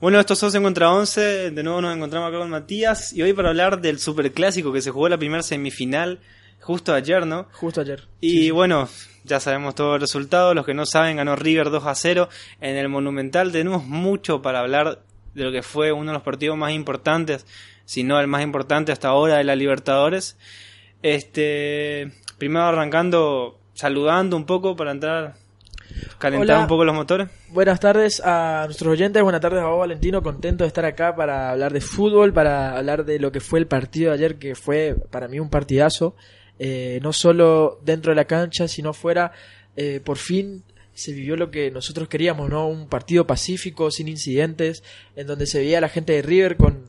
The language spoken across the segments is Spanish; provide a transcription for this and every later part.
Bueno, estos 11 contra 11, de nuevo nos encontramos acá con Matías y hoy para hablar del superclásico que se jugó la primera semifinal justo ayer, ¿no? Justo ayer. Y Sí, sí. bueno, ya sabemos todo el resultado, los que no saben ganó River 2 a 0 en el Monumental, tenemos mucho para hablar de lo que fue uno de los partidos más importantes, si no el más importante hasta ahora de la Libertadores. Este, primero arrancando saludando un poco para entrar calentar Hola. un poco los motores. Buenas tardes a nuestros oyentes, buenas tardes a vos Valentino, contento de estar acá para hablar de fútbol, para hablar de lo que fue el partido de ayer, que fue para mí un partidazo, eh, no solo dentro de la cancha, sino fuera, eh, por fin se vivió lo que nosotros queríamos, ¿no? Un partido pacífico, sin incidentes, en donde se veía a la gente de River con,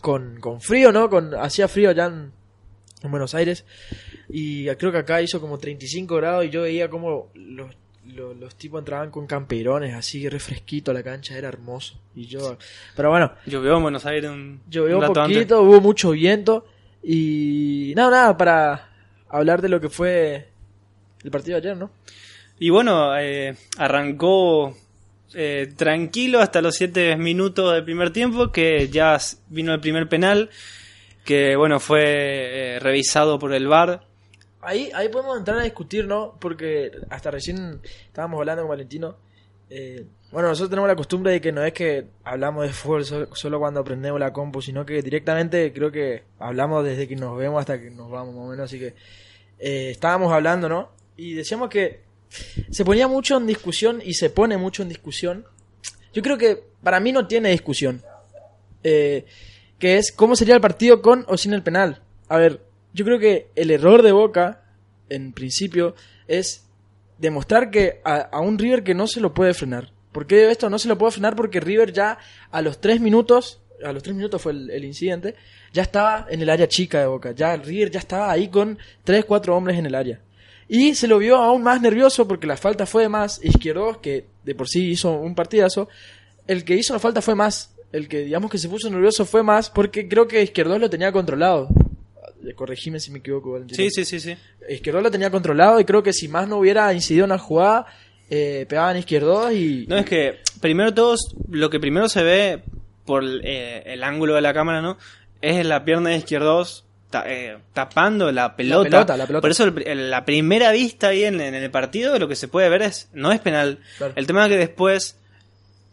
con, con frío, ¿no? Con, hacía frío allá en, en Buenos Aires, y creo que acá hizo como 35 grados y yo veía como los lo- los, tipos entraban con camperones así refresquito la cancha era hermoso y yo pero bueno Llovió en Buenos Aires un, llovió un antes. poquito hubo mucho viento y nada nada para hablar de lo que fue el partido de ayer no Y bueno, eh, arrancó eh, tranquilo hasta los 7 minutos del primer tiempo, que ya vino el primer penal, que bueno, fue eh, revisado por el VAR. Ahí ahí podemos entrar a discutir no porque hasta recién estábamos hablando con Valentino eh, bueno nosotros tenemos la costumbre de que no es que hablamos de fútbol so- solo cuando aprendemos la compu sino que directamente creo que hablamos desde que nos vemos hasta que nos vamos más o menos así que eh, estábamos hablando, ¿no? Y decíamos que se ponía mucho en discusión y se pone mucho en discusión. Yo creo que para mí no tiene discusión. Eh, que es cómo sería el partido con o sin el penal. A ver, yo creo que el error de Boca, en principio, es demostrar que a, un River que no se lo puede frenar. ¿Por qué esto no se lo puede frenar? Porque River ya a los tres minutos, a los tres minutos fue el, incidente, ya estaba en el área chica de Boca. Ya River ya estaba ahí con tres, cuatro hombres en el área. Y se lo vio aún más nervioso porque la falta fue más. Izquierdos, que de por sí hizo un partidazo, el que hizo la falta fue más. El que digamos que se puso nervioso fue más porque creo que Izquierdos lo tenía controlado. Corregime si me equivoco, Valentino. Sí, sí, sí, sí. Izquierdos lo tenía controlado y creo que si más no hubiera incidido en la jugada, eh, pegaban Izquierdos y... No, es que primero todos, lo que primero se ve por eh, el ángulo de la cámara, ¿no? Es la pierna de izquierdos ta- eh, tapando la pelota. pelota, la pelota. Por eso el pri- el- la primera vista ahí en, en el partido lo que se puede ver es, no es penal. Claro. El tema es que después,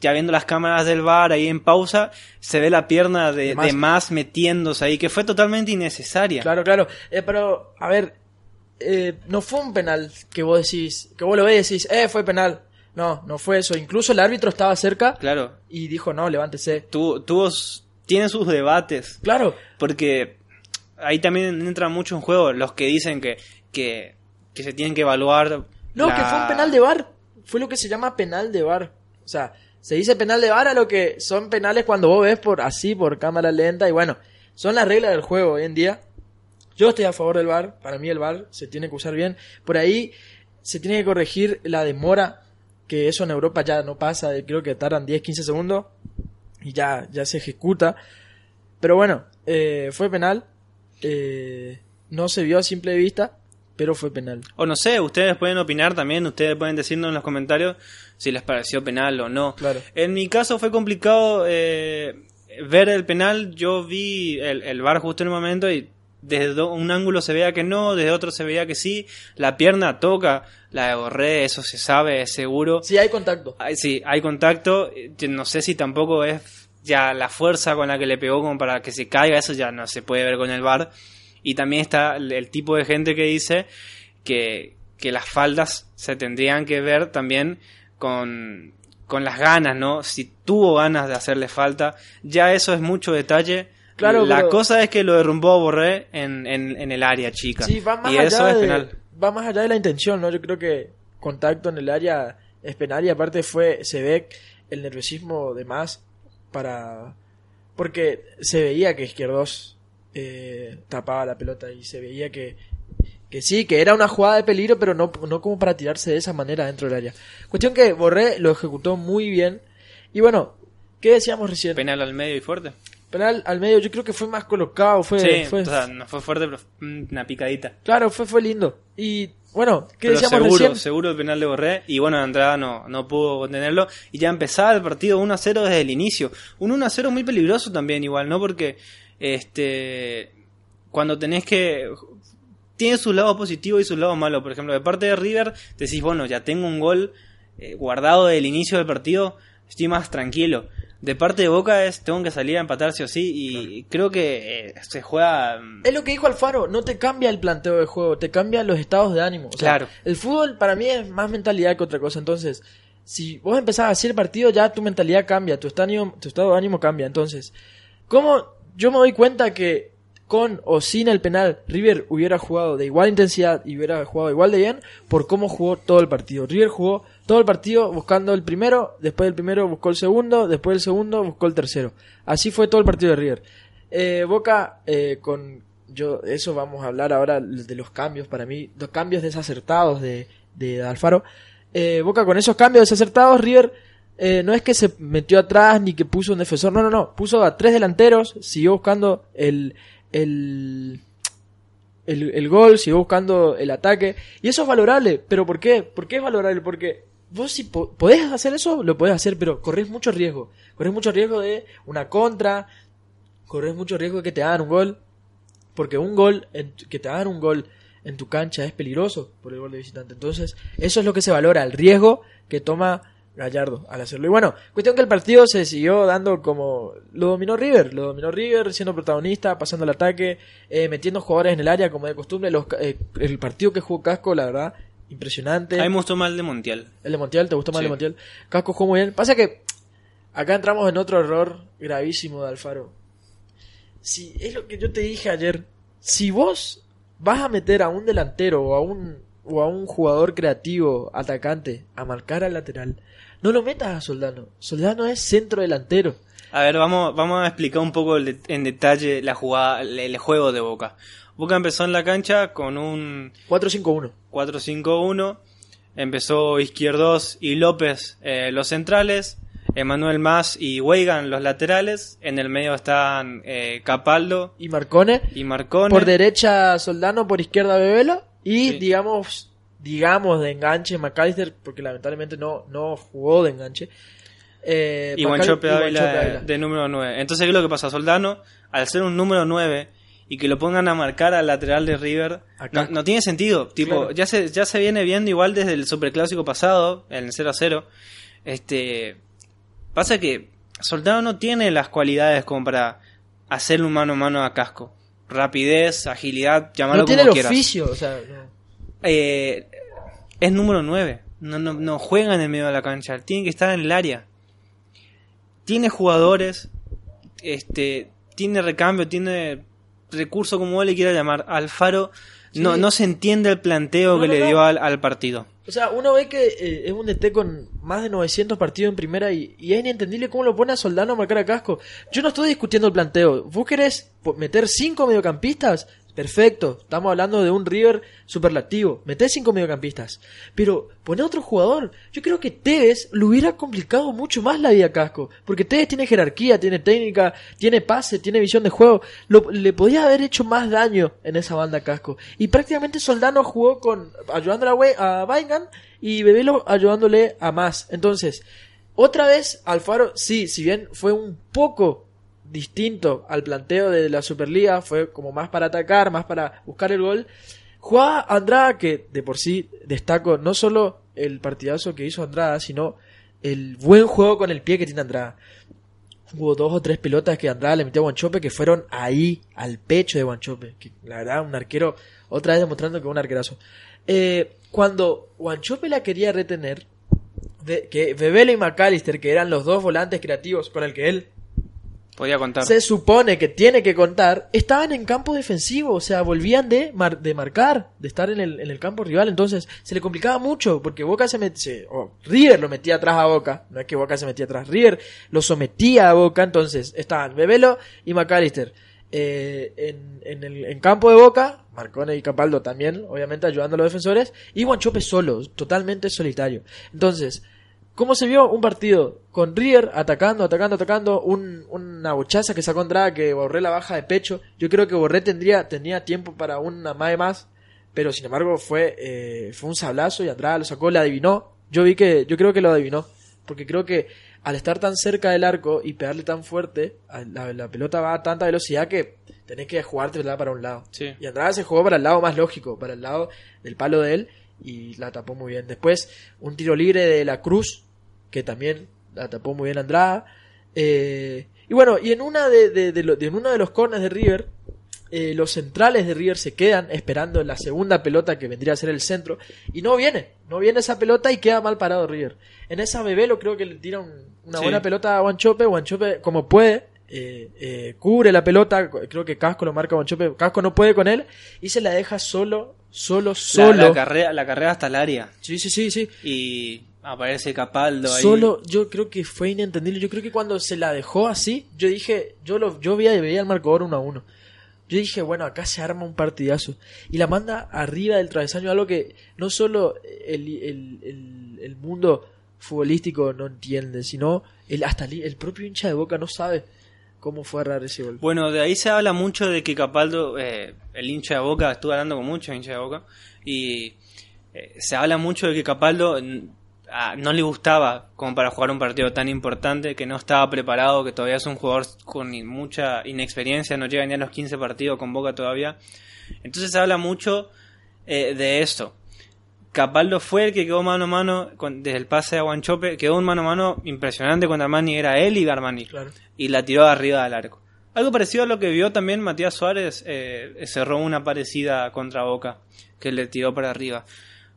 ya viendo las cámaras del bar ahí en pausa, se ve la pierna de, De más. metiéndose ahí, que fue totalmente innecesaria. Claro, claro. Eh, pero, a ver, eh, no fue un penal que vos decís, que vos lo ves y decís, eh, fue penal. No, no fue eso. Incluso el árbitro estaba cerca Claro. y dijo, no, levántese. Tuvo, tuvo, tiene sus debates. Claro, Porque ahí también entra mucho en juego los que dicen que, que, que se tienen que evaluar. no, la- que fue un penal de bar. Fue lo que se llama penal de bar. O sea, se dice penal de bar a lo que son penales cuando vos ves por así, por cámara lenta. Y bueno, son las reglas del juego hoy en día. Yo estoy a favor del VAR. Para mí el VAR se tiene que usar bien. Por ahí se tiene que corregir la demora. Que eso en Europa ya no pasa. Creo que tardan 10, 15 segundos. Y ya, ya se ejecuta. Pero bueno, eh, fue penal. Eh, no se vio a simple vista. Pero fue penal. O no sé, ustedes pueden opinar también, ustedes pueden decirnos en los comentarios si les pareció penal o no. Claro. En mi caso fue complicado eh, ver el penal, yo vi el, el VAR justo en el momento y desde un ángulo se veía que no, desde otro se veía que sí, la pierna toca, la de Borré, eso se sabe, es seguro. Sí, hay contacto. Ay, Sí, hay contacto. No sé si tampoco es ya la fuerza con la que le pegó como para que se caiga. Eso ya no se puede ver con el VAR. Y también está el, el tipo de gente que dice que, que las faldas se tendrían que ver también con, con las ganas, ¿no? Si tuvo ganas de hacerle falta. Ya eso es mucho detalle. Claro, la pero- cosa es que lo derrumbó Borré en, en, en el área chica. Sí, va más y allá eso es de, penal. va más allá de la intención, ¿no? Yo creo que contacto en el área es penal y aparte fue se ve el nerviosismo de más para porque se veía que Izquierdos eh, tapaba la pelota y se veía que que sí, que era una jugada de peligro, pero no, no como para tirarse de esa manera dentro del área. Cuestión que Borré lo ejecutó muy bien. Y bueno, ¿qué decíamos recién? Penal al medio y fuerte. Penal al medio, yo creo que fue más colocado, fue, sí, fue o sea, no fue fuerte, pero una picadita. Claro, fue, fue lindo. Y Bueno, ¿qué Pero decíamos seguro, recién? seguro el penal de Borré. Y bueno, Andrada no, no pudo contenerlo. Y ya empezaba el partido 1 a 0 desde el inicio. Un 1 a 0 muy peligroso también, igual, ¿no? Porque este cuando tenés que. Tiene sus lados positivos y sus lados malos. Por ejemplo, de parte de River, decís, bueno, ya tengo un gol eh, guardado del inicio del partido, estoy más tranquilo. De parte de Boca es, tengo que salir a empatar sí o sí. Y creo que eh, se juega. mm, Es lo que dijo Alfaro, no te cambia el planteo de juego, te cambia los estados de ánimo. O sea, Claro. El fútbol para mí es más mentalidad que otra cosa. Entonces, si vos empezás a hacer el partido, ya tu mentalidad cambia, tu estado, tu estado de ánimo cambia. Entonces, ¿cómo yo me doy cuenta que con o sin el penal River hubiera jugado de igual intensidad y hubiera jugado igual de bien por cómo jugó todo el partido? River jugó todo el partido buscando el primero, después del primero buscó el segundo, después del segundo buscó el tercero. Así fue todo el partido de River. Eh, Boca eh, con yo eso vamos a hablar ahora de los cambios para mí los cambios desacertados de, de Alfaro Eh, Boca con esos cambios desacertados River eh, no es que se metió atrás ni que puso un defensor no no no puso a tres delanteros siguió buscando el el el, el gol, siguió buscando el ataque. Y eso es valorable. ¿Pero por qué? ¿Por qué es valorable? Porque vos si po- podés hacer eso, lo podés hacer, pero corres mucho riesgo. Corres mucho riesgo de una contra, corres mucho riesgo de que te hagan un gol. Porque un gol, en que te hagan un gol en tu cancha es peligroso por el gol de visitante. Entonces, eso es lo que se valora, el riesgo que toma Gallardo al hacerlo. Y bueno, cuestión que el partido se siguió dando como lo dominó River, lo dominó River siendo protagonista, pasando el ataque, eh, metiendo jugadores en el área como de costumbre. Los, eh, el partido que jugó Casco, la verdad, impresionante. A mí me gustó mal de Montiel. El de Montiel, ¿te gustó más el de Montiel? Casco jugó muy bien. Pasa que acá entramos en otro error gravísimo de Alfaro. Si es lo que yo te dije ayer, si vos vas a meter a un delantero o a un o a un jugador creativo, atacante, a marcar al lateral, no lo metas a Soldano. Soldano es centro delantero. A ver, vamos, vamos a explicar un poco el de- en detalle la jugada, el, el juego de Boca. Boca empezó en la cancha con un 4-5-1. 4-5-1. Empezó Izquierdos y López eh, los centrales. Emanuel Más y Weigan los laterales. En el medio están eh, Capaldo Y Marcone. y Marcone. Por derecha Soldano, por izquierda Bebelo. Y Sí. digamos, digamos de enganche McAllister, porque lamentablemente no, no jugó de enganche. Eh, y Guanchope Ávila de, número 9. Entonces, ¿qué es lo que pasa? Soldano, al ser un número 9 y que lo pongan a marcar al lateral de River, no, tiene sentido. Tipo, Claro. ya se ya se viene viendo igual desde el superclásico pasado, el 0 a 0. Este, pasa que Soldano no tiene las cualidades como para hacerle un mano a mano a Casco. Rapidez, agilidad, llamarlo No tiene como el quieras. oficio, o sea, no. Eh, es número 9. No, no, no juega en el medio de la cancha. Tiene que estar en el área. Tiene jugadores. Este. Tiene recambio, tiene recurso como vos le quieras llamar. Alfaro no, Sí. no se entiende el planteo No, que no, le no. dio al, al partido. O sea, uno ve que eh, es un DT con más de 900 partidos en primera y, y es inentendible cómo lo pone a Soldano a marcar a Casco. Yo no estoy discutiendo el planteo. ¿Vos querés meter cinco mediocampistas? Perfecto, estamos hablando de un River superlativo. Meté cinco mediocampistas. Pero poné otro jugador. Yo creo que Tevez lo hubiera complicado mucho más la vida Casco. Porque Tevez tiene jerarquía, tiene técnica, tiene pase, tiene visión de juego. Le podía haber hecho más daño en esa banda Casco. Y prácticamente Soldano jugó con ayudándole a Weigand y Bebelo ayudándole a más. Entonces, otra vez Alfaro, sí, si bien fue un poco distinto al planteo de la Superliga, fue como más para atacar, más para buscar el gol. Jugaba Andrada, que de por sí destaco no solo el partidazo que hizo Andrada, sino el buen juego con el pie que tiene Andrada. Hubo dos o tres pelotas que Andrada le metió a Guanchope que fueron ahí, al pecho de Guanchope. Que la verdad, un arquero, otra vez demostrando que es un arquerazo. Eh, cuando Guanchope la quería retener, que Bebelo y McAllister, que eran los dos volantes creativos con el que él Podía contar. se supone que tiene que contar, estaban en campo defensivo, o sea, volvían de, mar- de marcar, de estar en el, en el campo rival, entonces se le complicaba mucho, porque Boca se metía, o River lo metía atrás a Boca, no es que Boca se metía atrás, River lo sometía a Boca, entonces estaban Bebelo y McAllister. eh, en, en el en campo de Boca, Marcone y Capaldo también, obviamente ayudando a los defensores, y Guanchope solo, totalmente solitario. Entonces, ¿Cómo se vio un partido con River atacando, atacando, atacando? Un, una bochaza que sacó Andrada que Borré la baja de pecho. Yo creo que Borré tendría, tenía tiempo para una mae más. pero sin embargo fue, eh, fue un sablazo y Andrada lo sacó, la adivinó. Yo vi que, yo creo que lo adivinó, porque creo que al estar tan cerca del arco y pegarle tan fuerte, la, la pelota va a tanta velocidad que tenés que jugarte para un lado. Sí. Y Andrada se jugó para el lado más lógico, para el lado del palo de él, y la tapó muy bien. Después, un tiro libre de la Cruz, que también la tapó muy bien Andrada. Eh, y bueno, y en una de, de, de lo- de en uno de los corners de River, eh, los centrales de River se quedan esperando la segunda pelota que vendría a ser el centro, y no viene, no viene esa pelota y queda mal parado River. En esa Bebelo creo que le tira un- una Sí. buena pelota a Guanchope, Guanchope como puede, eh, eh, cubre la pelota, creo que Casco lo marca a Guanchope, Casco no puede con él, y se la deja solo, solo, La, solo. la carrera, la carrera hasta el área. Sí, sí, sí, sí. Y aparece Capaldo ahí. Solo, yo creo que fue inentendible. Yo creo que cuando se la dejó así, yo dije, yo lo, yo veía, veía el marcador uno a uno. Yo dije, bueno, acá se arma un partidazo. Y la manda arriba del travesaño, algo que no solo el, el, el, el mundo futbolístico no entiende, sino el, hasta el propio hincha de boca no sabe cómo fue errar ese gol. Bueno, de ahí se habla mucho de que Capaldo, eh, el hincha de Boca, estuve hablando con muchos hinchas de Boca, y eh, se habla mucho de que Capaldo no le gustaba como para jugar un partido tan importante, que no estaba preparado, que todavía es un jugador con mucha inexperiencia, no llega ni a los 15 partidos con Boca todavía. Entonces se habla mucho eh, de esto. Capaldo fue el que quedó mano a mano con- desde el pase a Guanchope, quedó un mano a mano impresionante contra Armani, era él y Armani Claro. y la tiró arriba del arco. Algo parecido a lo que vio también Matías Suárez, eh, cerró una parecida contra Boca, que le tiró para arriba.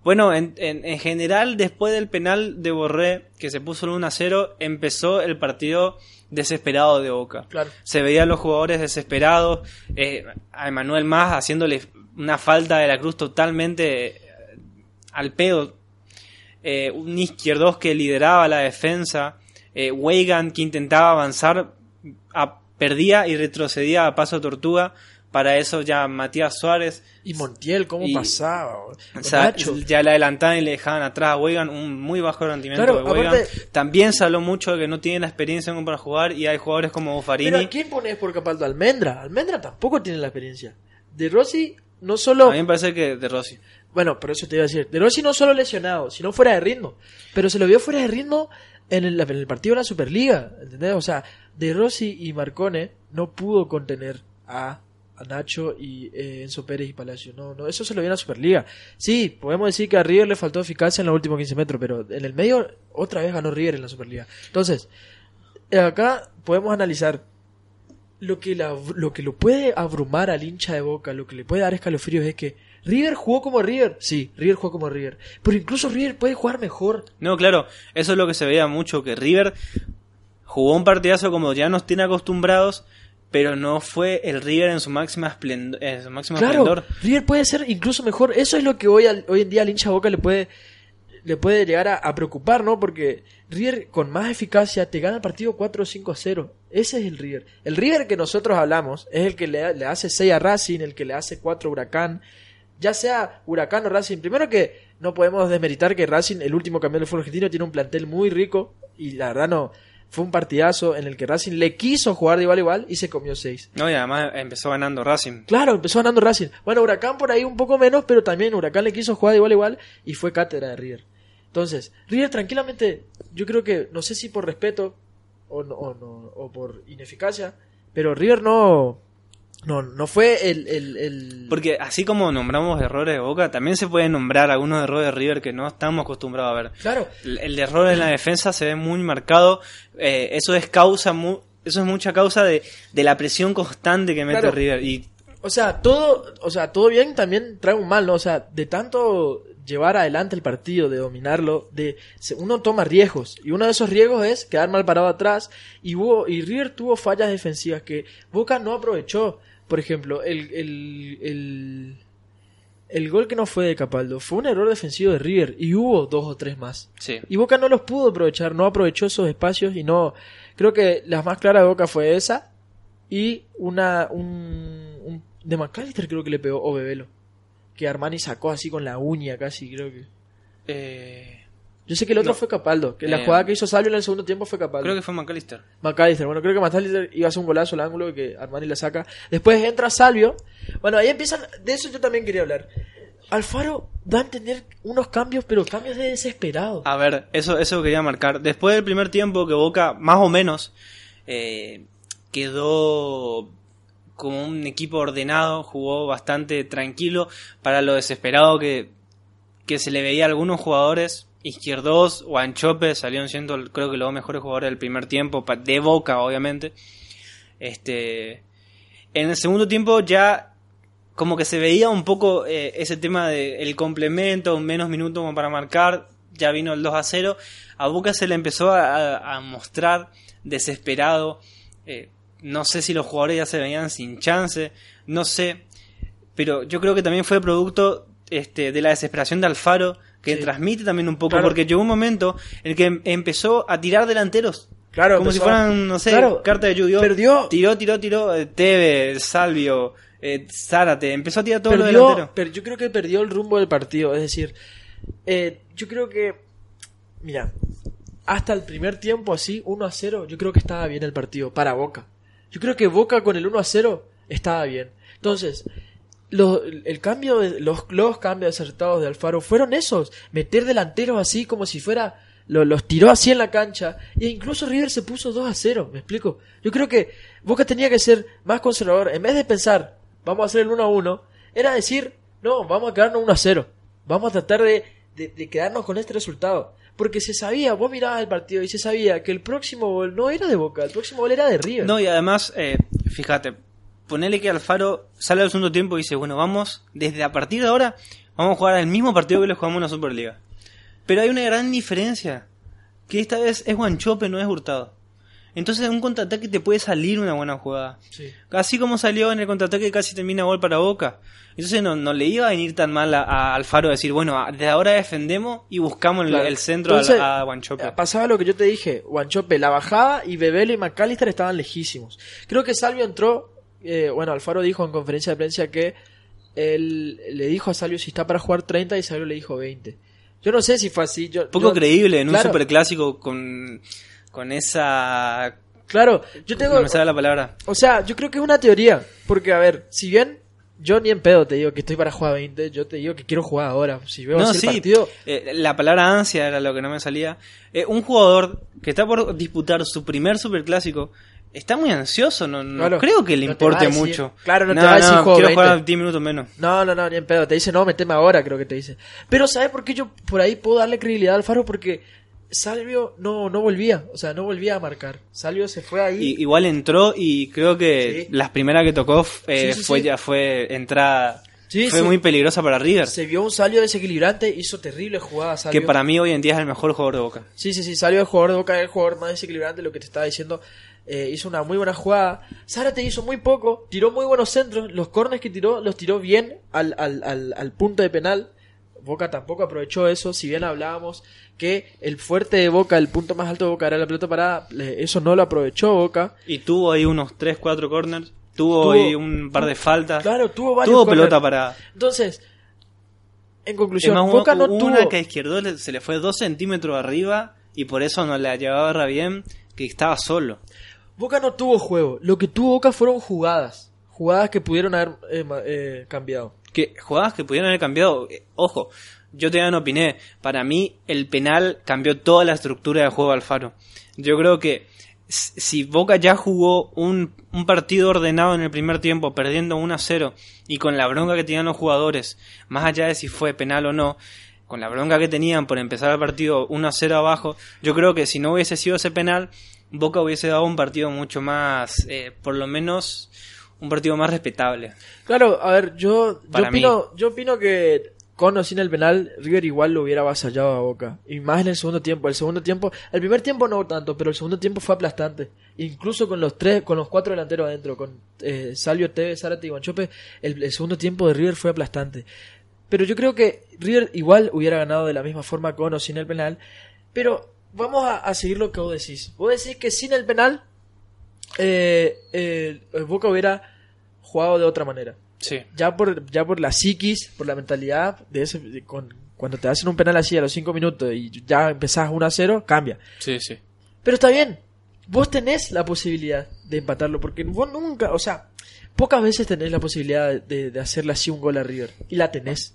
Bueno, en, en- en general, después del penal de Borré, que se puso el 1 a 0, empezó el partido desesperado de Boca. Claro. Se veían los jugadores desesperados, eh, a Emanuel Más haciéndole una falta de la cruz totalmente al pedo. Eh, un izquierdos que lideraba la defensa, eh, Weigan que intentaba avanzar, a- perdía y retrocedía a paso tortuga. Para eso ya Matías Suárez Y Montiel, cómo Y- pasaba. o sea, ya la adelantaban y le dejaban atrás a Weigan, un muy bajo rendimiento Claro, de aparte- También se habló mucho de que no tiene la experiencia para jugar y hay jugadores como Buffarini. Pero ¿a quién pones por Capaldo? Almendra. Almendra tampoco tiene la experiencia. De Rossi no solo... A mí me parece que de Rossi. Bueno, por eso te iba a decir. De Rossi no solo lesionado, sino fuera de ritmo. Pero se lo vio fuera de ritmo en el, en el partido de la Superliga. ¿Entendés? O sea, De Rossi y Marcone no pudo contener a, a Nacho y eh, Enzo Pérez y Palacio. No, no, eso se lo vio en la Superliga. Sí, podemos decir que a River le faltó eficacia en los últimos 15 metros, pero en el medio otra vez ganó River en la Superliga. Entonces, acá podemos analizar lo que, la- lo que lo puede abrumar al hincha de boca, lo que le puede dar escalofríos es que River jugó como River. Sí, River jugó como River. Pero incluso River puede jugar mejor. No, claro, eso es lo que se veía mucho, que River jugó un partidazo como ya nos tiene acostumbrados, pero no fue el River en su máxima esplendor. En su máximo Claro, esplendor. River puede ser incluso mejor. Eso es lo que hoy, al- hoy en día al hincha boca le puede, le puede llegar a, a preocupar, ¿no? Porque River con más eficacia te gana el partido 4 o 5 a 0. Ese es el River. El River que nosotros hablamos es el que le, le hace 6 a Racing, el que le hace 4 a Huracán. Ya sea Huracán o Racing. Primero que no podemos desmeritar que Racing, el último campeón del fútbol argentino, tiene un plantel muy rico. Y la verdad no. Fue un partidazo en el que Racing le quiso jugar de igual a igual y se comió 6. No, y además empezó ganando Racing. Claro, empezó ganando Racing. Bueno, Huracán por ahí un poco menos, pero también Huracán le quiso jugar de igual a igual y fue cátedra de River. Entonces, River tranquilamente, yo creo que, no sé si por respeto o, no, o, no- o por ineficacia, pero River no, no, no fue el, el, el- Porque así como nombramos errores de Boca, también se pueden nombrar algunos errores de River que no estamos acostumbrados a ver. Claro, El, el error en la defensa se ve muy marcado. eh, eso es causa mu- eso es mucha causa de, de la presión constante que mete Claro. River. Y o sea, todo, o sea, todo bien también trae un mal, ¿no? O sea, de tanto llevar adelante el partido, de dominarlo, de uno toma riesgos y uno de esos riesgos es quedar mal parado atrás y hubo y River tuvo fallas defensivas que Boca no aprovechó. Por ejemplo, el, el, el, el gol que no fue de Capaldo fue un error defensivo de River y hubo dos o tres más. sí. Y Boca no los pudo aprovechar, no aprovechó esos espacios y no. Creo que la más clara de Boca fue esa y una. Un, un- de McAllister creo que le pegó o Bebelo. Que Armani sacó así con la uña casi, creo que. Eh, Yo sé que el otro No. fue Capaldo, que la Eh, jugada que hizo Salvio en el segundo tiempo fue Capaldo. creo que fue McAllister. McAllister, bueno, creo que McAllister iba a hacer un golazo al ángulo que Armani la saca. Después entra Salvio. Bueno, ahí empiezan. De eso yo también quería hablar. Alfaro da a entender unos cambios, pero cambios de desesperado. A ver, eso, eso quería marcar. Después del primer tiempo que Boca, más o menos, eh, quedó como un equipo ordenado, jugó bastante tranquilo para lo desesperado que, que se le veía a algunos jugadores. Izquierdos o Anchope salieron siendo creo que los mejores jugadores del primer tiempo, de Boca obviamente. Este, en el segundo tiempo ya como que se veía un poco eh, ese tema del el complemento, menos minutos como para marcar, ya vino el 2 a 0. A Boca se le empezó a, mostrar desesperado. Eh, no sé si los jugadores ya se veían sin chance, no sé. Pero yo creo que también fue producto este, de la desesperación de Alfaro, que transmite también un poco, porque llegó un momento en el que empezó a tirar delanteros. Claro, como si fueran, no sé, carta de lluvia. Perdió. Tiró, tiró, tiró. Eh, Teve, Salvio, eh, Zárate. Empezó a tirar todo perdió, lo delantero. Pero yo creo que perdió el rumbo del partido. Es decir, eh, yo creo que. Mira, hasta el primer tiempo así, 1 a 0, yo creo que estaba bien el partido para Boca. Yo creo que Boca con el 1 a 0 estaba bien. Entonces, los, el cambio de, los, los cambios acertados de Alfaro fueron esos. Meter delanteros así como si fuera. los tiró así en la cancha. E incluso River se puso 2 a 0. ¿Me explico? Yo creo que Boca tenía que ser más conservador. En vez de pensar, vamos a hacer el 1 a 1, era decir, no, vamos a quedarnos 1 a 0. Vamos a tratar de, de, quedarnos con este resultado. Porque se sabía, vos mirabas el partido y se sabía que el próximo gol no era de Boca, el próximo gol era de River. No, y además, eh, fíjate, ponele que Alfaro sale al segundo tiempo y dice, bueno, vamos, desde a partir de ahora, vamos a jugar el mismo partido que le jugamos en la Superliga. Pero hay una gran diferencia, que esta vez es Guanchope, no es Hurtado. Entonces en un contraataque te puede salir una buena jugada. Así como salió en el contraataque casi termina gol para Boca. Entonces no, no le iba a venir tan mal a, Alfaro decir, bueno, desde ahora defendemos y buscamos el, centro a, Guanchope. Pasaba lo que yo te dije, Guanchope la bajaba y Bebelo y McAllister estaban lejísimos. Creo que Salvio entró eh, bueno, Alfaro dijo en conferencia de prensa que él le dijo a Salvio si está para jugar 30 y Salvio le dijo 20. Yo no sé si fue así. Yo, Poco creíble en un superclásico con, con esa... Claro, yo tengo... No me la palabra. O sea, yo creo que es una teoría. Porque, a ver, si bien yo ni en pedo te digo que estoy para jugar 20, yo te digo que quiero jugar ahora. Si veo no, el partido... Eh, la palabra ansia era lo que no me salía. Eh, un jugador que está por disputar su primer superclásico está muy ansioso, no, no creo que le importe mucho. Claro, no, te va a decir quiero jugar 10 minutos menos. No, no, no, ni en pedo. Te dice, no, meteme ahora, creo que te dice. Pero ¿sabes por qué yo por ahí puedo darle credibilidad al Faro? Porque Salvio no, no volvía, o sea, no volvía a marcar. Salvio se fue ahí. igual entró y creo que las primeras que tocó eh, fue ya fue entrada fue muy peligrosa para River. Se vio un Salio desequilibrante, hizo terrible jugada Que para mí hoy en día es el mejor jugador de Boca. Sí, sí, sí, Salio el jugador de Boca, es el jugador más desequilibrante, lo que te estaba diciendo. Eh, hizo una muy buena jugada. Zárate hizo muy poco, tiró muy buenos centros. Los cornes que tiró, los tiró bien al, al, al, al punto de penal. Boca tampoco aprovechó eso, si bien hablábamos que el fuerte de Boca, el punto más alto de Boca era la pelota parada, eso no lo aprovechó Boca. Y tuvo ahí unos 3, 4 corners, tuvo, ahí un par de faltas. Claro, tuvo varios Tuvo pelota parada. Entonces, en conclusión, Boca no tuvo... una que a izquierdo se le fue 2 centímetros arriba y por eso no le llevaba bien, que estaba solo. Boca no tuvo juego. Lo que tuvo Boca fueron jugadas. Jugadas que pudieron haber eh, eh, cambiado. Que, jugadas que pudieron haber cambiado. Eh, ojo, yo te no opiné. Para mí, el penal cambió toda la estructura del juego Alfaro. Yo creo que si Boca ya jugó un, un, partido ordenado en el primer tiempo, perdiendo 1 a 0, y con la bronca que tenían los jugadores, más allá de si fue penal o no, con la bronca que tenían por empezar el partido 1 a 0 abajo, yo creo que si no hubiese sido ese penal, Boca hubiese dado un partido mucho más, eh, por lo menos, un partido más respetable. Claro, a ver, yo, yo, opino, yo opino que con o sin el penal, River igual lo hubiera avasallado a Boca. Y más en el segundo tiempo. El segundo tiempo, el primer tiempo no tanto, pero el segundo tiempo fue aplastante. Incluso con los tres, con los cuatro delanteros adentro, con eh, Salvio, Tevez, Zárate y Guanchope, el, el segundo tiempo de River fue aplastante. Pero yo creo que River igual hubiera ganado de la misma forma con o sin el penal. Pero vamos a, seguir lo que vos decís. Vos decís que sin el penal, eh, eh, Boca hubiera jugado de otra manera. Sí. Ya por, ya por la psiquis, por la mentalidad, de ese, con, cuando te hacen un penal así a los 5 minutos y ya empezás 1 a 0, cambia. Sí, sí. Pero está bien. vos tenés la posibilidad de empatarlo, porque vos nunca, o sea, pocas veces tenés la posibilidad de, de hacerle así un gol a River, y la tenés.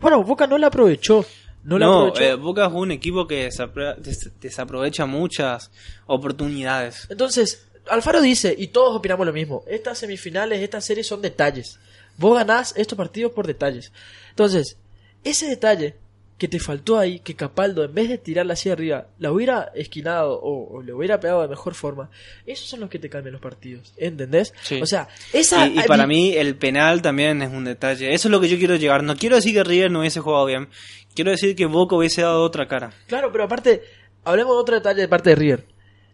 Bueno, Boca no la aprovechó. No, la No, eh, Boca es un equipo que desapro- des- desaprovecha muchas oportunidades. Entonces, Alfaro dice, y todos opinamos lo mismo, estas semifinales, estas series son detalles. Vos ganás estos partidos por detalles. Entonces, ese detalle que te faltó ahí, que Capaldo, en vez de tirarla hacia arriba, la hubiera esquinado o, o le hubiera pegado de mejor forma, esos son los que te cambian los partidos. ¿Entendés? Sí. O sea, esa... Y, y para mí el penal también es un detalle. Eso es lo que yo quiero llegar. No quiero decir que River no hubiese jugado bien. Quiero decir que Boca hubiese dado otra cara. Claro, pero aparte, hablemos de otro detalle de parte de River.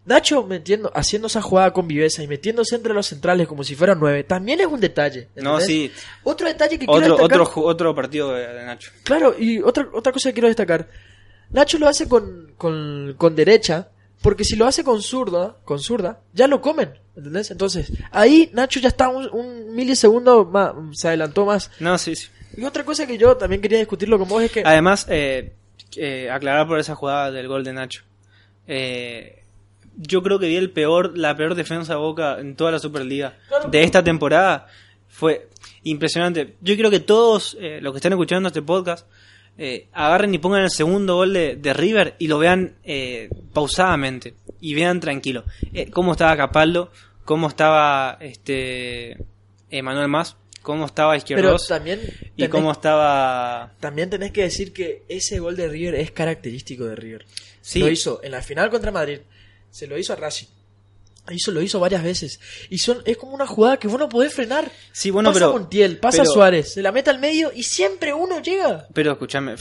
Nacho metiendo, haciendo esa jugada con viveza y metiéndose entre los centrales como si fueran nueve, también es un detalle. No, sí. Otro detalle que quiero Otro, destacar. otro, otro partido de, de Nacho. Claro, y otra, otra cosa que quiero destacar. Nacho lo hace con, con, con derecha, porque si lo hace con zurda, con zurda, ya lo comen, ¿entendés? Entonces, ahí Nacho ya está un, un milisegundo más, se adelantó más. No, sí, sí. Y otra cosa que yo también quería discutirlo con vos es que... Además, eh, eh, aclarar por esa jugada del gol de Nacho. Eh, yo creo que vi el peor, la peor defensa de Boca en toda la Superliga Claro. de esta temporada. Fue impresionante. Yo quiero que todos eh, los que están escuchando este podcast eh, agarren y pongan el segundo gol de, de River y lo vean eh, pausadamente y vean tranquilo Eh, cómo estaba Capaldo, cómo estaba este Emanuel Más, cómo estaba Izquierdos también... y tenés- cómo estaba También tenés que decir que ese gol de River es característico de River. Sí. Lo hizo en la final contra Madrid. Se lo hizo a Racing. Hizo, lo hizo varias veces. Y son, es como una jugada que vos no podés frenar. Sí, bueno, pasa pero- Montiel, pasa pero- Suárez, se la mete al medio y siempre uno llega. Pero escúchame,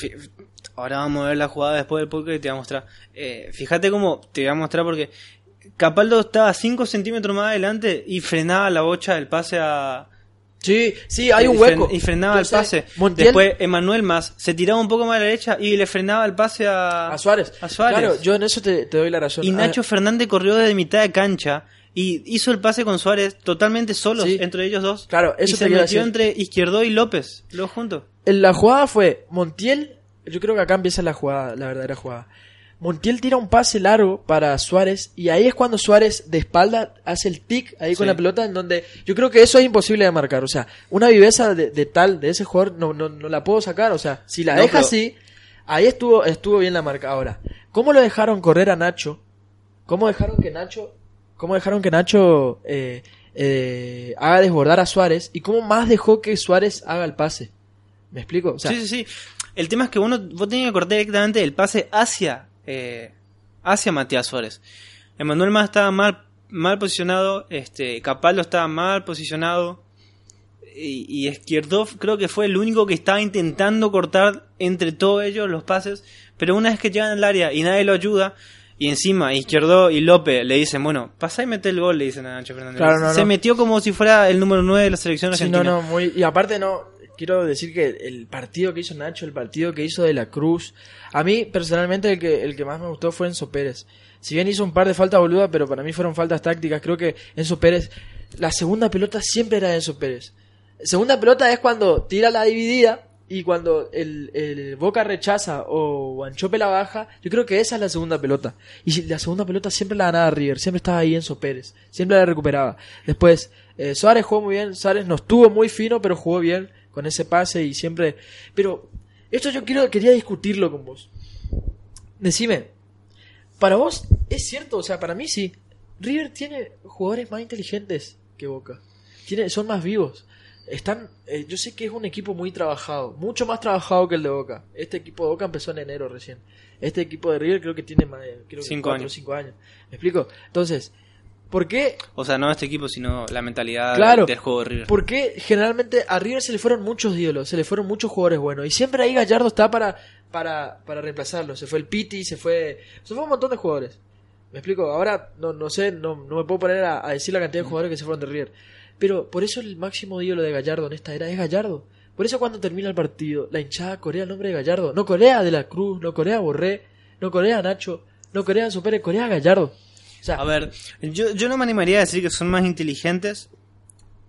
ahora vamos a ver la jugada después del podcast y te voy a mostrar. Eh, fíjate cómo te voy a mostrar porque Capaldo estaba 5 centímetros más adelante y frenaba la bocha del pase a. Sí, sí, hay un hueco. Y frenaba el pase. Montiel Después Emanuel más se tiraba un poco más a la derecha y le frenaba el pase a. a Suárez. A Suárez. Claro, yo en eso te, te doy la razón. Y Nacho Fernández corrió desde mitad de cancha y hizo el pase con Suárez totalmente solos Sí. entre ellos dos. Claro, eso y te se metió decir. entre Izquierdo y López, los juntos. La jugada fue Montiel. Yo creo que acá empieza la jugada, la verdadera jugada. Montiel tira un pase largo para Suárez y ahí es cuando Suárez de espalda hace el tic ahí con la pelota en donde yo creo que eso es imposible de marcar. O sea, una viveza de, de tal, de ese jugador, no, no, no la puedo sacar. O sea, si la No, deja pero- así, ahí estuvo, estuvo bien la marca. Ahora, ¿cómo lo dejaron correr a Nacho? ¿Cómo dejaron que Nacho, cómo dejaron que Nacho eh, eh, haga desbordar a Suárez? ¿Y cómo más dejó que Suárez haga el pase? ¿Me explico? O sea, sí, sí, sí. El tema es que vos, no- vos tenías que cortar directamente el pase hacia, eh, hacia Matías Suárez. Emanuel más estaba mal, mal posicionado, este, Capaldo estaba mal posicionado. Y, y Izquierdo creo que fue el único que estaba intentando cortar entre todos ellos los pases. Pero una vez que llegan al área y nadie lo ayuda, y encima Izquierdo y López le dicen, bueno, pasa y mete el gol, le dicen a Nacho Fernández. Claro, no, Se no. metió como si fuera el número 9 de la selección Sí, argentina. no, no, muy... Y aparte no, quiero decir que el partido que hizo Nacho, el partido que hizo de la Cruz, a mí personalmente el que, el que más me gustó fue Enzo Pérez. Si bien hizo un par de faltas boludas, pero para mí fueron faltas tácticas, creo que Enzo Pérez, la segunda pelota siempre era de Enzo Pérez. Segunda pelota es cuando tira la dividida y cuando el, el Boca rechaza o Guanchope la baja, yo creo que esa es la segunda pelota. Y la segunda pelota siempre la ganaba River, siempre estaba ahí Enzo Pérez, siempre la recuperaba. Después, eh, Suárez jugó muy bien, Suárez no estuvo muy fino, pero jugó bien con ese pase y siempre... Pero esto yo quiero, quería discutirlo con vos. Decime, para vos es cierto, o sea, para mí sí. River tiene jugadores más inteligentes que Boca. Tiene, son más vivos. Están, eh, yo sé que es un equipo muy trabajado, mucho más trabajado que el de Boca. Este equipo de Boca empezó en enero recién. Este equipo de River creo que tiene más de creo que Cinco cuatro años. cinco años. ¿Me explico? Entonces, ¿por qué O sea, no este equipo, sino la mentalidad Claro. del juego de River. ¿Por qué generalmente a River se le fueron muchos ídolos, se le fueron muchos jugadores buenos? Y siempre ahí Gallardo está para, para, para reemplazarlo. Se fue el Piti, se fue. Se fue un montón de jugadores. ¿Me explico? Ahora no, no sé, no, no me puedo poner a, a decir la cantidad de jugadores que se fueron de River. Pero por eso el máximo ídolo de Gallardo en esta era es Gallardo. Por eso cuando termina el partido, la hinchada corea el nombre de Gallardo. No corea de la Cruz, no corea Borré, no corea Nacho, no corea Pérez, corea Gallardo. O sea, A ver, yo, yo no me animaría a decir que son más inteligentes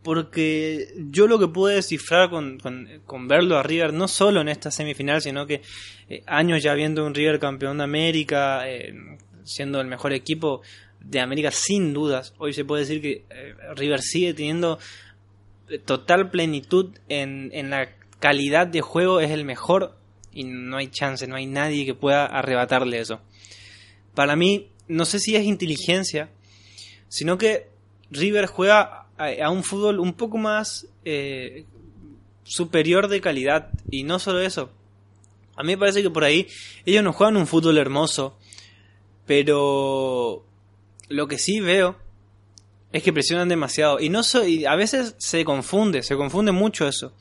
porque yo lo que pude descifrar con, con, con verlo a River, no solo en esta semifinal, sino que eh, años ya viendo un River campeón de América, eh, siendo el mejor equipo, de América sin dudas. Hoy se puede decir que eh, River sigue teniendo total plenitud en, en la calidad de juego, es el mejor y no hay chance, no hay nadie que pueda arrebatarle eso. Para mí, no sé si es inteligencia, sino que River juega a, un fútbol un poco más eh, superior de calidad y no solo eso. A mí me parece que por ahí ellos no juegan un fútbol hermoso, pero lo que sí veo es que presionan demasiado y no soy, a veces se confunde, se confunde mucho eso.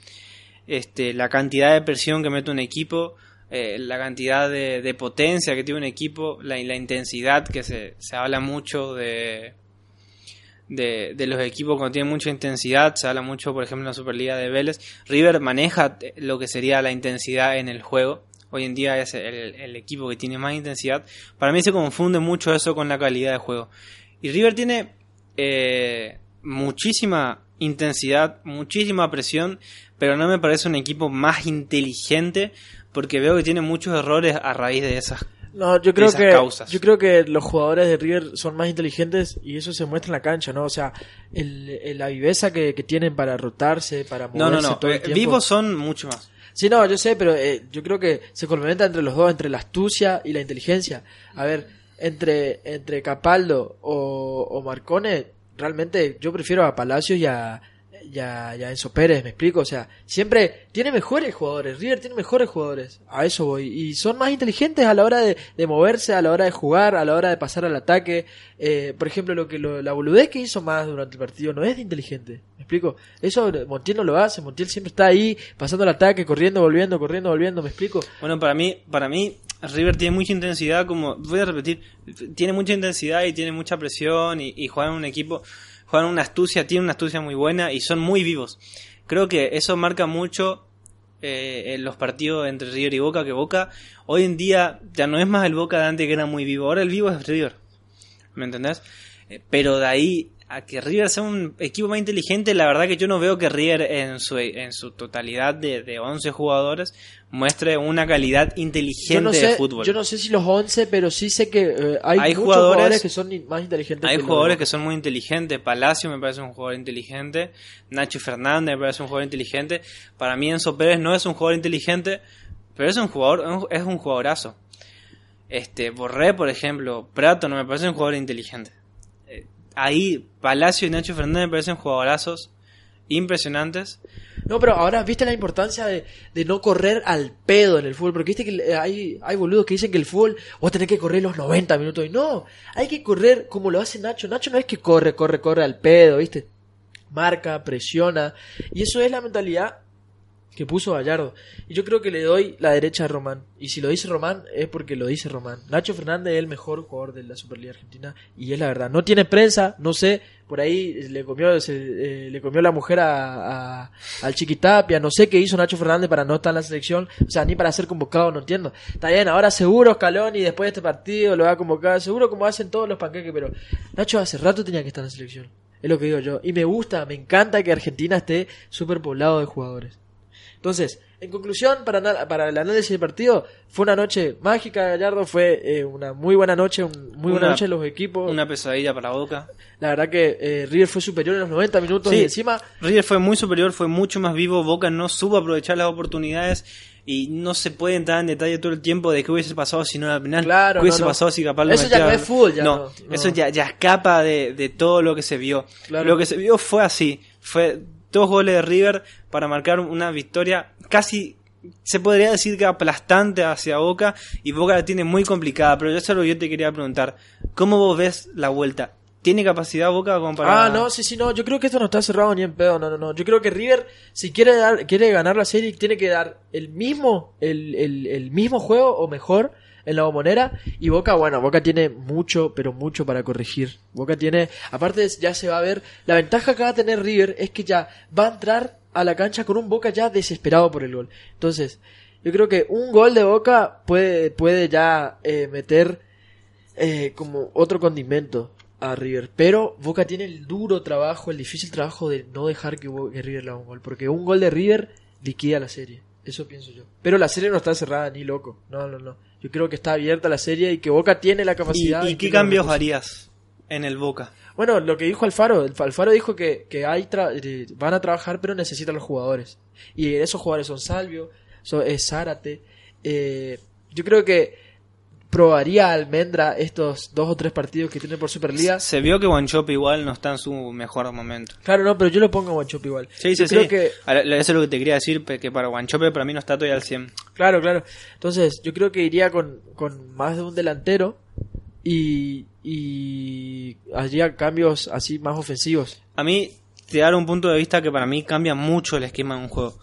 Este, la cantidad de presión que mete un equipo, eh, la cantidad de, potencia que tiene un equipo, la, la intensidad que se, se habla mucho de, de, de, los equipos cuando tienen mucha intensidad, se habla mucho, por ejemplo, en la Superliga de Vélez. River maneja lo que sería la intensidad en el juego. Hoy en día es el, el, equipo que tiene más intensidad. Para mí se confunde mucho eso con la calidad de juego. Y River tiene eh, muchísima intensidad, muchísima presión, pero no me parece un equipo más inteligente porque veo que tiene muchos errores a raíz de esas no, yo creo que yo creo que los jugadores de River son más inteligentes y eso se muestra en la cancha, ¿no? O sea, el, la viveza que, tienen para rotarse, para moverse no, no, no. todo el eh, tiempo. Vivos son mucho más. Sí, no, yo sé, pero eh, yo creo que se complementa entre los dos, entre la astucia y la inteligencia. A ver, entre entre Capaldo o, o Marcone, realmente yo prefiero a Palacios y a ya, ya Enzo Pérez, me explico, o sea, siempre tiene mejores jugadores, River tiene mejores jugadores, a eso voy, y son más inteligentes a la hora de, de moverse, a la hora de jugar, a la hora de pasar al ataque, eh, por ejemplo, lo que la boludez que hizo más durante el partido no es de inteligente, me explico, eso Montiel no lo hace, Montiel siempre está ahí, pasando al ataque, corriendo, volviendo, corriendo, volviendo, me explico. Bueno, para mí, para mí, River tiene mucha intensidad, como voy a repetir, tiene mucha intensidad y tiene mucha presión y juega en un equipo juegan una astucia, tienen una astucia muy buena y son muy vivos. Creo que eso marca mucho eh, los partidos entre River y Boca, que Boca hoy en día ya no es más el Boca de antes que era muy vivo, ahora el vivo es River. ¿Me entendés? Eh, pero de ahí a que River sea un equipo más inteligente, la verdad que yo no veo que River en su, en su totalidad de, de 11 jugadores muestre una calidad inteligente de fútbol. Yo no sé si los 11, pero sí sé que eh, hay, muchos jugadores, que son más inteligentes. Hay jugadores que son muy inteligentes. Palacio me parece un jugador inteligente. Nacho Fernández me parece un jugador inteligente. Para mí Enzo Pérez no es un jugador inteligente, pero es un jugador, es un jugadorazo. Este, Borré, por ejemplo, Prato no me parece un jugador inteligente ahí Palacio y Nacho Fernández me parecen jugadorazos impresionantes. No, pero ahora, ¿viste la importancia de, no correr al pedo en el fútbol? Porque viste que hay, boludos que dicen que el fútbol vos tenés que correr los 90 minutos. Y no, hay que correr como lo hace Nacho. Nacho no es que corre, corre, corre al pedo, ¿viste? Marca, presiona. Y eso es la mentalidad que puso Gallardo. Y yo creo que le doy la derecha a Román. Y si lo dice Román, es porque lo dice Román. Nacho Fernández es el mejor jugador de la Superliga Argentina. Y es la verdad. No tiene prensa, no sé. Por ahí le comió, eh, le comió la mujer a, al Chiquitapia. No sé qué hizo Nacho Fernández para no estar en la selección. O sea, ni para ser convocado, no entiendo. Está bien, ahora seguro Scaloni después de este partido lo va a convocar. Seguro como hacen todos los panqueques. Pero Nacho hace rato tenía que estar en la selección. Es lo que digo yo. Y me gusta, me encanta que Argentina esté súper poblado de jugadores. Entonces, en conclusión, para, para el análisis del partido, fue una noche mágica, Gallardo, fue eh, una muy buena noche, un, muy buena noche de los equipos. Una pesadilla para Boca. La verdad que eh, River fue superior en los 90 minutos y encima... River fue muy superior, fue mucho más vivo, Boca no supo aprovechar las oportunidades y no se puede entrar en detalle todo el tiempo de qué hubiese pasado si no era penal. Claro, ¿Qué hubiese pasado si capaz Eso ya no es fútbol, ya no, eso ya, ya escapa de, de todo lo que se vio. Lo que se vio fue así, fue dos goles de River para marcar una victoria casi se podría decir que aplastante hacia Boca y Boca la tiene muy complicada, pero yo solo yo te quería preguntar, ¿cómo vos ves la vuelta? ¿Tiene capacidad Boca como para...? Ah, no, sí, sí, no, yo creo que esto no está cerrado ni en pedo, no, no, no, yo creo que River, si quiere dar, quiere ganar la serie, tiene que dar el mismo, el, el, el mismo juego o mejor en la bombonera. Y Boca, bueno, Boca tiene mucho, pero mucho para corregir. Boca tiene, aparte ya se va a ver, la ventaja que va a tener River es que ya va a entrar a la cancha con un Boca ya desesperado por el gol. Entonces, yo creo que un gol de Boca puede, puede ya eh, meter eh, como otro condimento a River. Pero Boca tiene el duro trabajo, el difícil trabajo de no dejar que, River le haga un gol. Porque un gol de River liquida la serie. Eso pienso yo. Pero la serie no está cerrada ni loco. No, no, no. Yo creo que está abierta la serie y que Boca tiene la capacidad. ¿Y, qué cambios harías en el Boca. Bueno, lo que dijo Alfaro, Alfaro dijo que, que hay tra- eh, van a trabajar pero necesitan los jugadores. Y esos jugadores son Salvio, son, es Zárate. eh, yo creo que probaría a Almendra estos dos o tres partidos que tiene por Superliga. Se vio que Wanchope igual no está en su mejor momento. Claro, no, pero yo lo pongo a Guanchope igual. Sí, sí, Yo creo sí. que Eso es lo que te quería decir, que para Wanchope para mí no está todavía al 100. Claro, claro. Entonces, yo creo que iría con, con más de un delantero y, y haría cambios así más ofensivos. A mí, te dar un punto de vista que para mí cambia mucho el esquema de un juego.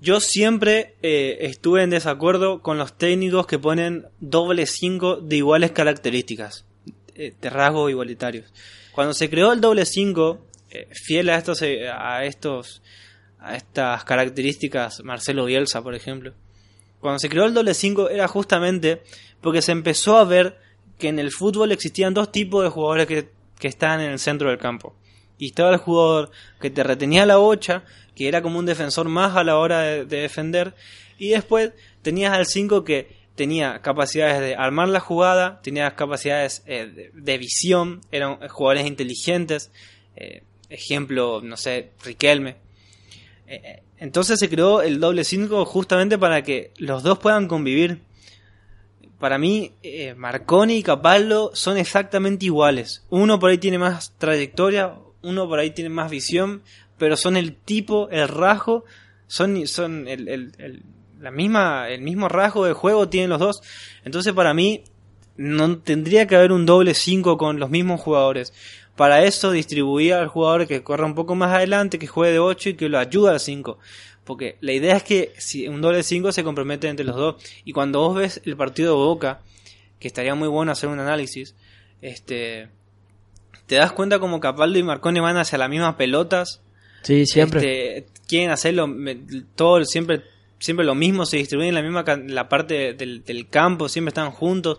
Yo siempre eh, estuve en desacuerdo con los técnicos que ponen doble 5 de iguales características, eh, de rasgos igualitarios. Cuando se creó el doble 5, eh, fiel a estos, eh, a estos, a estas características, Marcelo Bielsa, por ejemplo, cuando se creó el doble 5 era justamente porque se empezó a ver que en el fútbol existían dos tipos de jugadores que, que estaban en el centro del campo. Y estaba el jugador que te retenía la bocha, que era como un defensor más a la hora de, de defender. Y después tenías al 5 que tenía capacidades de armar la jugada, tenía capacidades eh, de, visión, eran jugadores inteligentes. eh, ejemplo, no sé, Riquelme. Eh, entonces se creó el doble 5 justamente para que los dos puedan convivir. Para mí, Marconi y Capaldo son exactamente iguales. Uno por ahí tiene más trayectoria, uno por ahí tiene más visión, pero son el tipo, el rasgo, son, son el, el- la misma, el mismo rasgo de juego tienen los dos. Entonces para mí no tendría que haber un doble 5 con los mismos jugadores. Para eso distribuía al jugador que corra un poco más adelante, que juegue de 8 y que lo ayude al 5. Porque la idea es que si un doble 5 se compromete entre los dos. Y cuando vos ves el partido de Boca, que estaría muy bueno hacer un análisis, este te das cuenta como Capaldo y Marconi van hacia las mismas pelotas. Sí, siempre. Este, quieren hacerlo todo siempre siempre lo mismo, se distribuyen en la misma la parte del, del campo, siempre están juntos.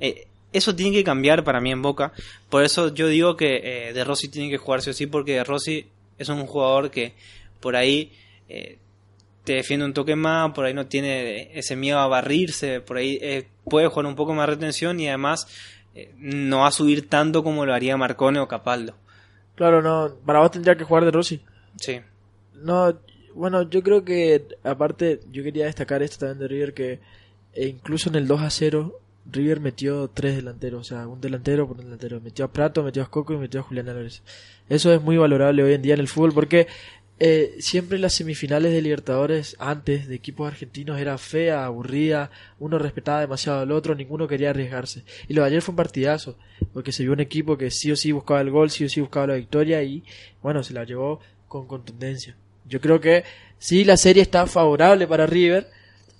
Eh, eso tiene que cambiar para mí en Boca. Por eso yo digo que eh, De Rossi tiene que jugarse así, porque De Rossi es un jugador que por ahí eh, te defiende un toque más, por ahí no tiene ese miedo a barrirse, por ahí eh, puede jugar un poco más retención y además eh, no va a subir tanto como lo haría Marcone o Capaldo. Claro, no. Para vos tendría que jugar de Rossi. Sí. No, bueno, yo creo que aparte, yo quería destacar esto también de River, que eh, incluso en el 2 a 0, River metió tres delanteros, o sea, un delantero por un delantero. Metió a Prato, metió a Escoco y metió a Julián Álvarez. Eso es muy valorable hoy en día en el fútbol porque eh, siempre las semifinales de Libertadores antes de equipos argentinos era fea, aburrida, uno respetaba demasiado al otro, ninguno quería arriesgarse. Y lo de ayer fue un partidazo, porque se vio un equipo que sí o sí buscaba el gol, sí o sí buscaba la victoria y bueno, se la llevó con contundencia. Yo creo que sí, la serie está favorable para River,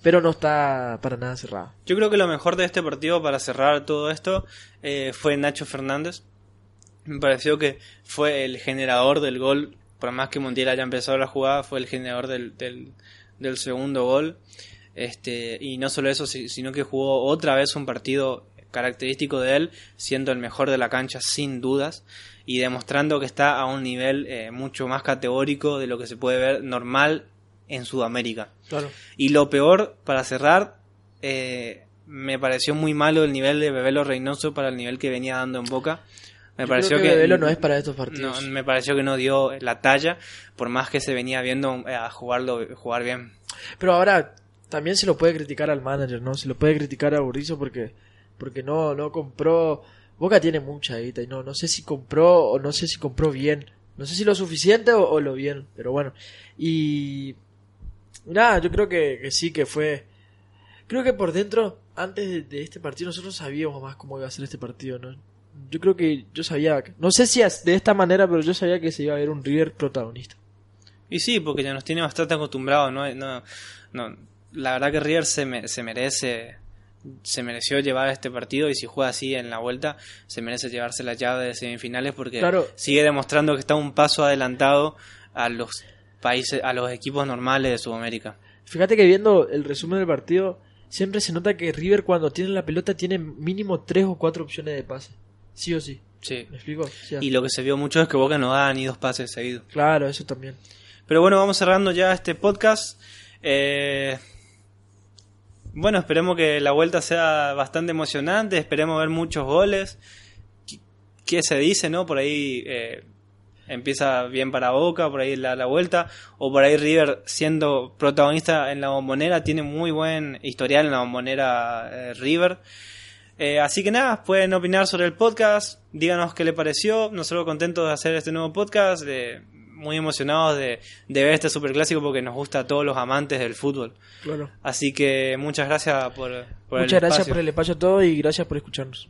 pero no está para nada cerrada. Yo creo que lo mejor de este partido para cerrar todo esto eh, fue Nacho Fernández. Me pareció que fue el generador del gol, por más que Montiel haya empezado la jugada, fue el generador del, del, del segundo gol. Este, y no solo eso, si- sino que jugó otra vez un partido característico de él, siendo el mejor de la cancha sin dudas y demostrando que está a un nivel eh, mucho más categórico de lo que se puede ver normal en Sudamérica. Claro. Y lo peor, para cerrar, eh, me pareció muy malo el nivel de Bebelo Reynoso para el nivel que venía dando en Boca. Me Yo pareció creo que, no es para estos no, partidos. me pareció que no dio la talla, por más que se venía viendo eh, a jugarlo, jugar bien. Pero ahora también se lo puede criticar al manager, ¿no? Se lo puede criticar a Burrizo porque porque no no compró Boca tiene mucha guita y no no sé si compró o no sé si compró bien. No sé si lo suficiente o, o lo bien, pero bueno. Y nada, yo creo que, que sí que fue creo que por dentro antes de, de este partido nosotros sabíamos más cómo iba a ser este partido, ¿no? Yo creo que yo sabía, no sé si es de esta manera, pero yo sabía que se iba a ver un River protagonista. Y sí, porque ya nos tiene bastante acostumbrados, ¿no? no, no la verdad que River se, me- se merece se mereció llevar este partido y si juega así en la vuelta se merece llevarse la llave de semifinales porque Claro. sigue demostrando que está un paso adelantado a los países a los equipos normales de Sudamérica. Fíjate que viendo el resumen del partido, siempre se nota que River cuando tiene la pelota tiene mínimo tres o cuatro opciones de pase. Sí o sí. Sí. ¿Me explico? Y lo que se vio mucho es que Boca no da ni dos pases seguidos. Claro, eso también. Pero bueno, vamos cerrando ya este podcast. Eh, bueno, esperemos que la vuelta sea bastante emocionante, esperemos ver muchos goles. Qué se dice, ¿no? Por ahí eh, empieza bien para Boca, por ahí la, la vuelta, o por ahí River siendo protagonista en la bombonera, tiene muy buen historial en la bombonera eh, River. Eh, así que nada, pueden opinar sobre el podcast, díganos qué le pareció, nosotros contentos de hacer este nuevo podcast, muy emocionados de, de ver este superclásico porque nos gusta a todos los amantes del fútbol. Claro. Así que muchas gracias por, por Muchas el gracias espacio. por el espacio a todos y gracias por escucharnos.